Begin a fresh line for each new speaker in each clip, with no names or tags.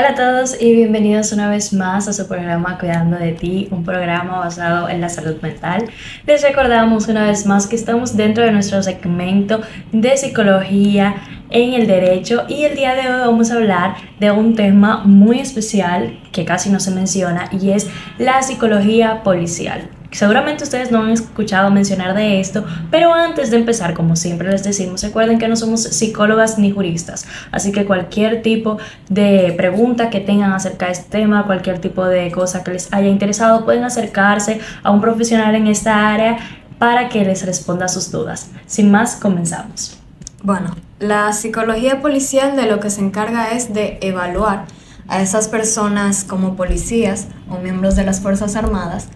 Hola a todos y bienvenidos una vez más a su programa Cuidando de ti, un programa basado en la salud mental. Les recordamos una vez más que estamos dentro de nuestro segmento de psicología en el derecho y el día de hoy vamos a hablar de un tema muy especial que casi no se menciona y es la psicología policial. Seguramente ustedes no han escuchado mencionar de esto, pero antes de empezar, como siempre les decimos, recuerden que no somos psicólogas ni juristas, así que cualquier tipo de pregunta que tengan acerca de este tema, cualquier tipo de cosa que les haya interesado, pueden acercarse a un profesional en esta área para que les responda sus dudas. Sin más, comenzamos.
Bueno, la psicología policial de lo que se encarga es de evaluar a esas personas como policías o miembros de las Fuerzas Armadas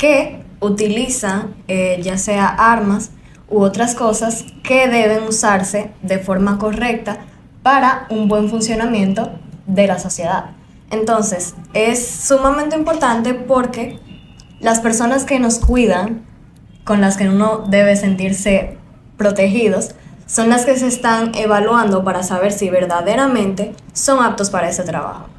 que utilizan eh, ya sea armas u otras cosas que deben usarse de forma correcta para un buen funcionamiento de la sociedad. Entonces, es sumamente importante porque las personas que nos cuidan, con las que uno debe sentirse protegidos, son las que se están evaluando para saber si verdaderamente son aptos para ese trabajo.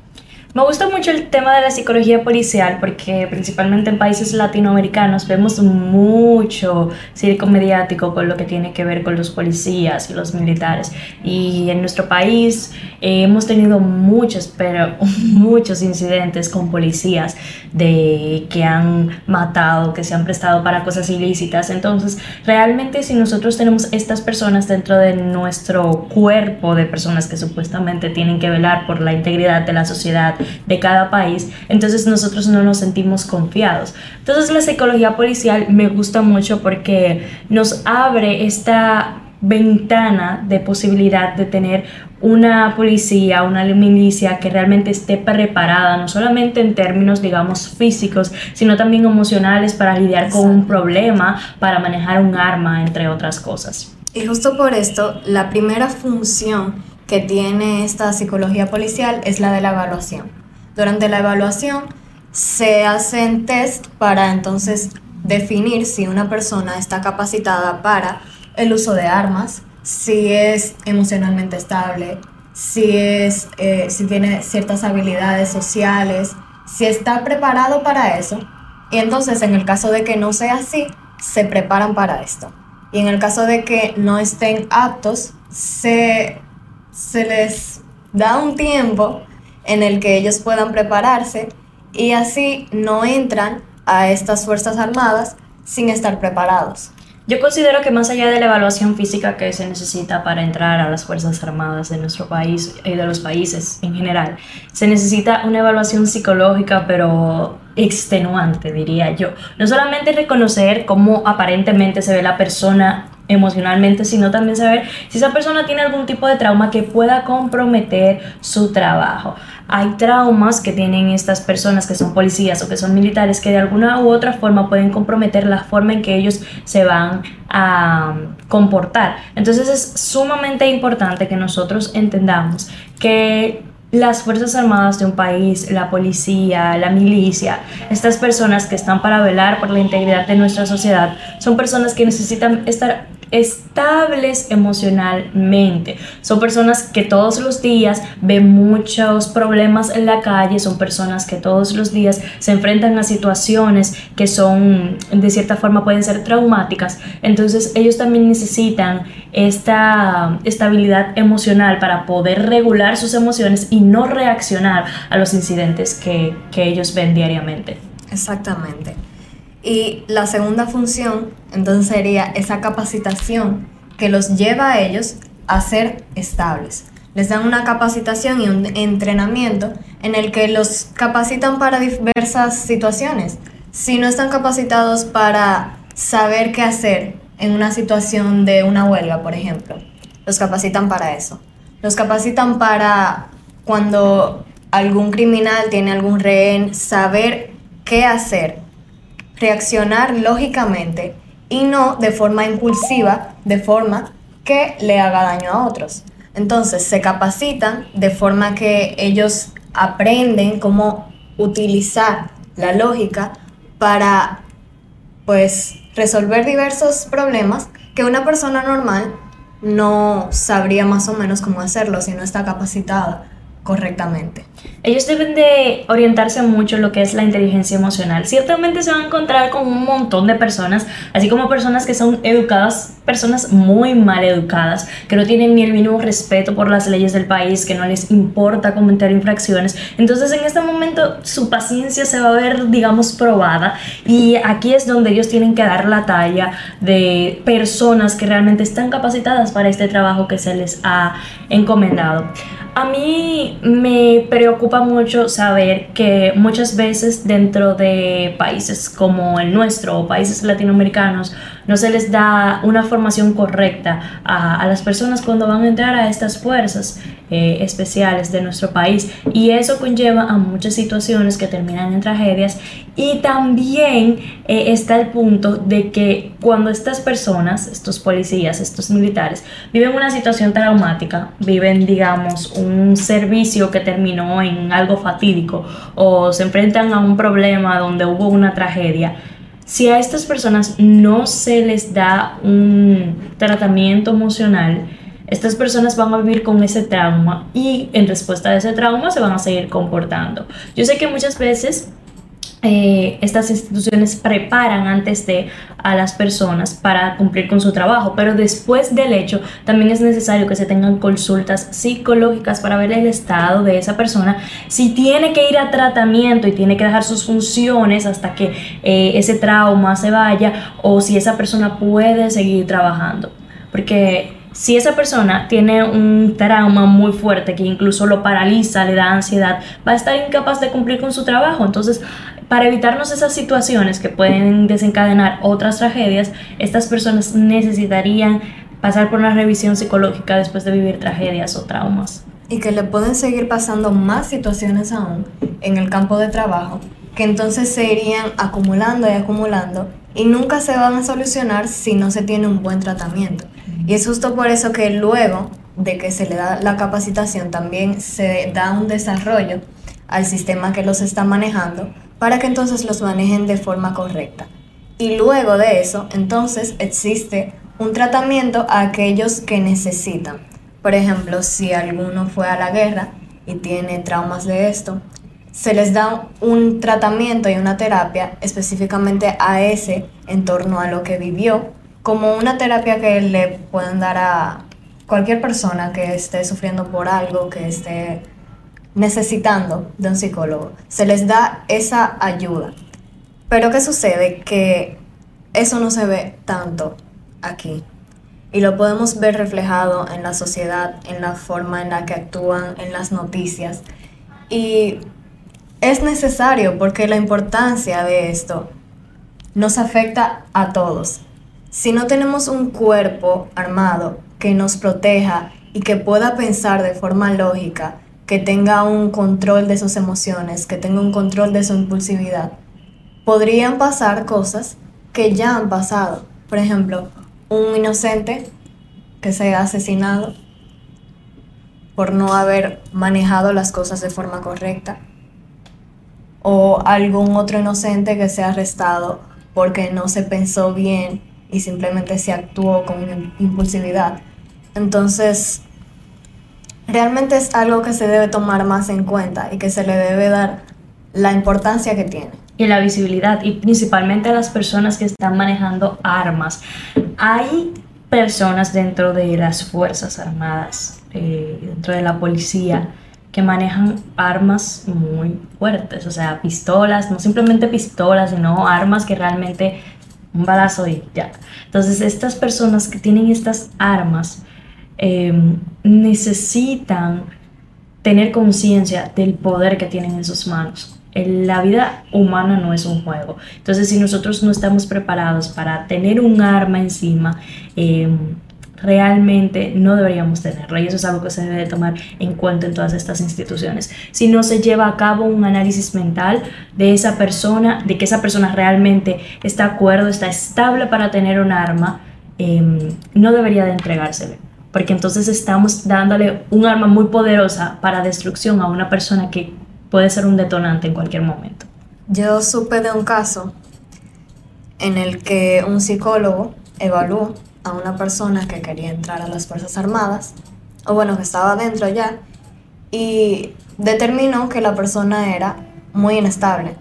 Me gusta mucho el tema de la psicología policial porque principalmente en países latinoamericanos vemos mucho circo mediático con lo que tiene que ver con los policías y los militares. Y en nuestro país eh, hemos tenido muchos, pero muchos incidentes con policías de que han matado, que se han prestado para cosas ilícitas. Entonces, realmente si nosotros tenemos estas personas dentro de nuestro cuerpo de personas que supuestamente tienen que velar por la integridad de la sociedad, de cada país, entonces nosotros no nos sentimos confiados. Entonces la psicología policial me gusta mucho porque nos abre esta ventana de posibilidad de tener una policía, una milicia que realmente esté preparada, no solamente en términos, digamos, físicos, sino también emocionales para lidiar con un problema, para manejar un arma, entre otras cosas.
Y justo por esto, la primera función que tiene esta psicología policial es la de la evaluación. Durante la evaluación se hacen test para entonces definir si una persona está capacitada para el uso de armas, si es emocionalmente estable, si, es, eh, si tiene ciertas habilidades sociales, si está preparado para eso. Y entonces en el caso de que no sea así, se preparan para esto. Y en el caso de que no estén aptos, se, se les da un tiempo en el que ellos puedan prepararse y así no entran a estas Fuerzas Armadas sin estar preparados.
Yo considero que más allá de la evaluación física que se necesita para entrar a las Fuerzas Armadas de nuestro país y de los países en general, se necesita una evaluación psicológica, pero extenuante, diría yo. No solamente reconocer cómo aparentemente se ve la persona emocionalmente, sino también saber si esa persona tiene algún tipo de trauma que pueda comprometer su trabajo. Hay traumas que tienen estas personas que son policías o que son militares que de alguna u otra forma pueden comprometer la forma en que ellos se van a comportar. Entonces es sumamente importante que nosotros entendamos que las Fuerzas Armadas de un país, la policía, la milicia, estas personas que están para velar por la integridad de nuestra sociedad, son personas que necesitan estar estables emocionalmente. Son personas que todos los días ven muchos problemas en la calle, son personas que todos los días se enfrentan a situaciones que son, de cierta forma, pueden ser traumáticas. Entonces ellos también necesitan esta estabilidad emocional para poder regular sus emociones y no reaccionar a los incidentes que, que ellos ven diariamente.
Exactamente. Y la segunda función, entonces, sería esa capacitación que los lleva a ellos a ser estables. Les dan una capacitación y un entrenamiento en el que los capacitan para diversas situaciones. Si no están capacitados para saber qué hacer en una situación de una huelga, por ejemplo, los capacitan para eso. Los capacitan para cuando algún criminal tiene algún rehén, saber qué hacer reaccionar lógicamente y no de forma impulsiva, de forma que le haga daño a otros. Entonces se capacitan de forma que ellos aprenden cómo utilizar la lógica para pues resolver diversos problemas que una persona normal no sabría más o menos cómo hacerlo si no está capacitada correctamente.
Ellos deben de orientarse mucho en lo que es la inteligencia emocional. Ciertamente se van a encontrar con un montón de personas, así como personas que son educadas, personas muy mal educadas, que no tienen ni el mínimo respeto por las leyes del país, que no les importa cometer infracciones. Entonces en este momento su paciencia se va a ver, digamos, probada y aquí es donde ellos tienen que dar la talla de personas que realmente están capacitadas para este trabajo que se les ha encomendado. A mí me preocupa mucho saber que muchas veces dentro de países como el nuestro o países latinoamericanos no se les da una formación correcta a, las personas cuando van a entrar a estas fuerzas eh, especiales de nuestro país. Y eso conlleva a muchas situaciones que terminan en tragedias. Y también eh, está el punto de que cuando estas personas, estos policías, estos militares, viven una situación traumática, viven, digamos, un servicio que terminó en algo fatídico o se enfrentan a un problema donde hubo una tragedia, si a estas personas no se les da un tratamiento emocional, estas personas van a vivir con ese trauma y en respuesta a ese trauma se van a seguir comportando. Yo sé que muchas veces eh, estas instituciones preparan antes de a las personas para cumplir con su trabajo, pero después del hecho también es necesario que se tengan consultas psicológicas para ver el estado de esa persona, si tiene que ir a tratamiento y tiene que dejar sus funciones hasta que eh, ese trauma se vaya o si esa persona puede seguir trabajando, porque si esa persona tiene un trauma muy fuerte que incluso lo paraliza, le da ansiedad, va a estar incapaz de cumplir con su trabajo. Entonces, para evitarnos esas situaciones que pueden desencadenar otras tragedias, estas personas necesitarían pasar por una revisión psicológica después de vivir tragedias o traumas.
Y que le pueden seguir pasando más situaciones aún en el campo de trabajo, que entonces se irían acumulando y acumulando y nunca se van a solucionar si no se tiene un buen tratamiento. Y es justo por eso que luego de que se le da la capacitación también se da un desarrollo al sistema que los está manejando para que entonces los manejen de forma correcta. Y luego de eso, entonces existe un tratamiento a aquellos que necesitan. Por ejemplo, si alguno fue a la guerra y tiene traumas de esto, se les da un tratamiento y una terapia específicamente a ese en torno a lo que vivió, como una terapia que le pueden dar a cualquier persona que esté sufriendo por algo, que esté necesitando de un psicólogo. Se les da esa ayuda. Pero ¿qué sucede? Que eso no se ve tanto aquí. Y lo podemos ver reflejado en la sociedad, en la forma en la que actúan, en las noticias. Y es necesario porque la importancia de esto nos afecta a todos. Si no tenemos un cuerpo armado que nos proteja y que pueda pensar de forma lógica, que tenga un control de sus emociones, que tenga un control de su impulsividad, podrían pasar cosas que ya han pasado. Por ejemplo, un inocente que se ha asesinado por no haber manejado las cosas de forma correcta. O algún otro inocente que se ha arrestado porque no se pensó bien y simplemente se actuó con impulsividad. Entonces, realmente es algo que se debe tomar más en cuenta y que se le debe dar la importancia que tiene.
Y la visibilidad, y principalmente a las personas que están manejando armas. Hay personas dentro de las Fuerzas Armadas, eh, dentro de la policía, que manejan armas muy fuertes, o sea, pistolas, no simplemente pistolas, sino armas que realmente un balazo y ya. Entonces, estas personas que tienen estas armas, Em, necesitan tener conciencia del poder que tienen en sus manos. La vida humana no es un juego. Entonces, si nosotros no estamos preparados para tener un arma encima, em, realmente no deberíamos tenerlo. Y eso es algo que se debe tomar en cuenta en todas estas instituciones. Si no se lleva a cabo un análisis mental de esa persona, de que esa persona realmente está de acuerdo, está estable para tener un arma, em, no debería de entregársele porque entonces estamos dándole un arma muy poderosa para destrucción a una persona que puede ser un detonante en cualquier momento.
Yo supe de un caso en el que un psicólogo evaluó a una persona que quería entrar a las Fuerzas Armadas, o bueno, que estaba dentro ya, y determinó que la persona era muy inestable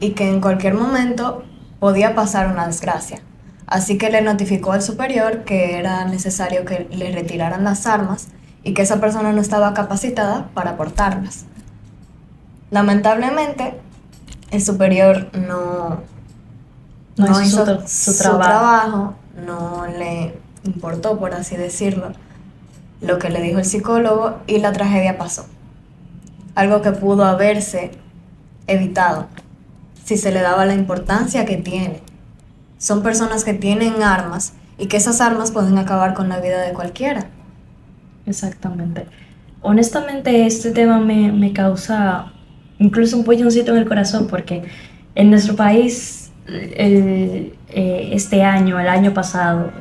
y que en cualquier momento podía pasar una desgracia. Así que le notificó al superior que era necesario que le retiraran las armas y que esa persona no estaba capacitada para portarlas. Lamentablemente, el superior no,
no, hizo, su, trabajo.
No le importó, por así decirlo, lo que le dijo el psicólogo y la tragedia pasó. Algo que pudo haberse evitado si se le daba la importancia que tiene. Son personas que tienen armas y que esas armas pueden acabar con la vida de cualquiera.
Exactamente. Honestamente, este tema me, me causa incluso un polloncito en el corazón porque en nuestro país el, eh, este año, el año pasado,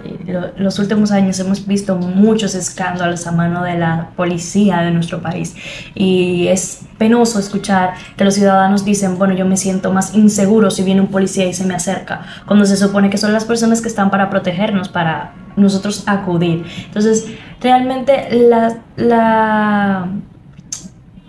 los últimos años hemos visto muchos escándalos a mano de la policía de nuestro país y es penoso escuchar que los ciudadanos dicen, bueno, yo me siento más inseguro si viene un policía y se me acerca, cuando se supone que son las personas que están para protegernos, para nosotros acudir. Entonces, realmente la, la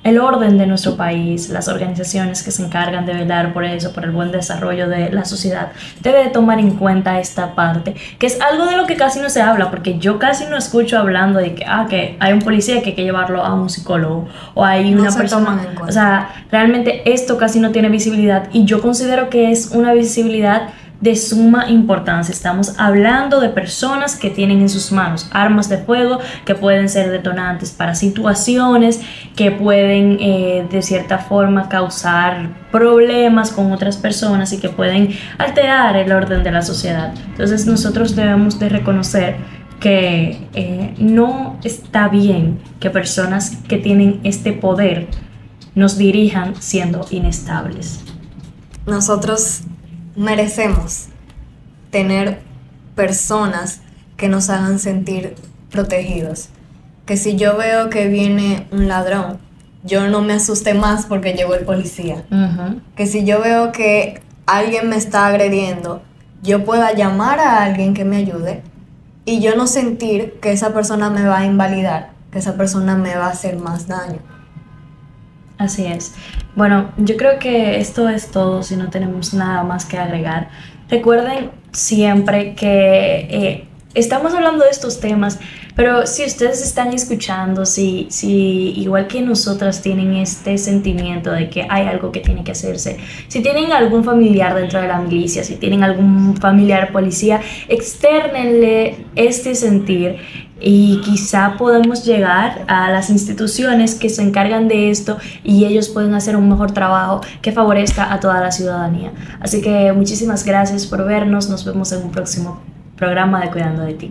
el orden de nuestro país, las organizaciones que se encargan de velar por eso, por el buen desarrollo de la sociedad, debe de tomar en cuenta esta parte, que es algo de lo que casi no se habla, porque yo casi no escucho hablando de que, ah, que hay un policía que hay que llevarlo a un psicólogo, o hay una persona, o sea, realmente esto casi no tiene visibilidad y yo considero que es una visibilidad de suma importancia. Estamos hablando de personas que tienen en sus manos armas de fuego que pueden ser detonantes para situaciones, que pueden eh, de cierta forma causar problemas con otras personas y que pueden alterar el orden de la sociedad. Entonces nosotros debemos de reconocer que eh, no está bien que personas que tienen este poder nos dirijan siendo inestables.
Nosotros merecemos tener personas que nos hagan sentir protegidos. Que si yo veo que viene un ladrón, yo no me asuste más porque llegó el policía. Que si yo veo que alguien me está agrediendo, yo pueda llamar a alguien que me ayude y yo no sentir que esa persona me va a invalidar, que esa persona me va a hacer más daño.
Así es. Bueno, yo creo que esto es todo si no tenemos nada más que agregar. Recuerden siempre que eh, estamos hablando de estos temas, pero si ustedes están escuchando, si, si igual que nosotras tienen este sentimiento de que hay algo que tiene que hacerse, si tienen algún familiar dentro de la milicia, si tienen algún familiar policía, externenle este sentir y quizá podamos llegar a las instituciones que se encargan de esto y ellos pueden hacer un mejor trabajo que favorezca a toda la ciudadanía. Así que muchísimas gracias por vernos, nos vemos en un próximo programa de Cuidando de ti.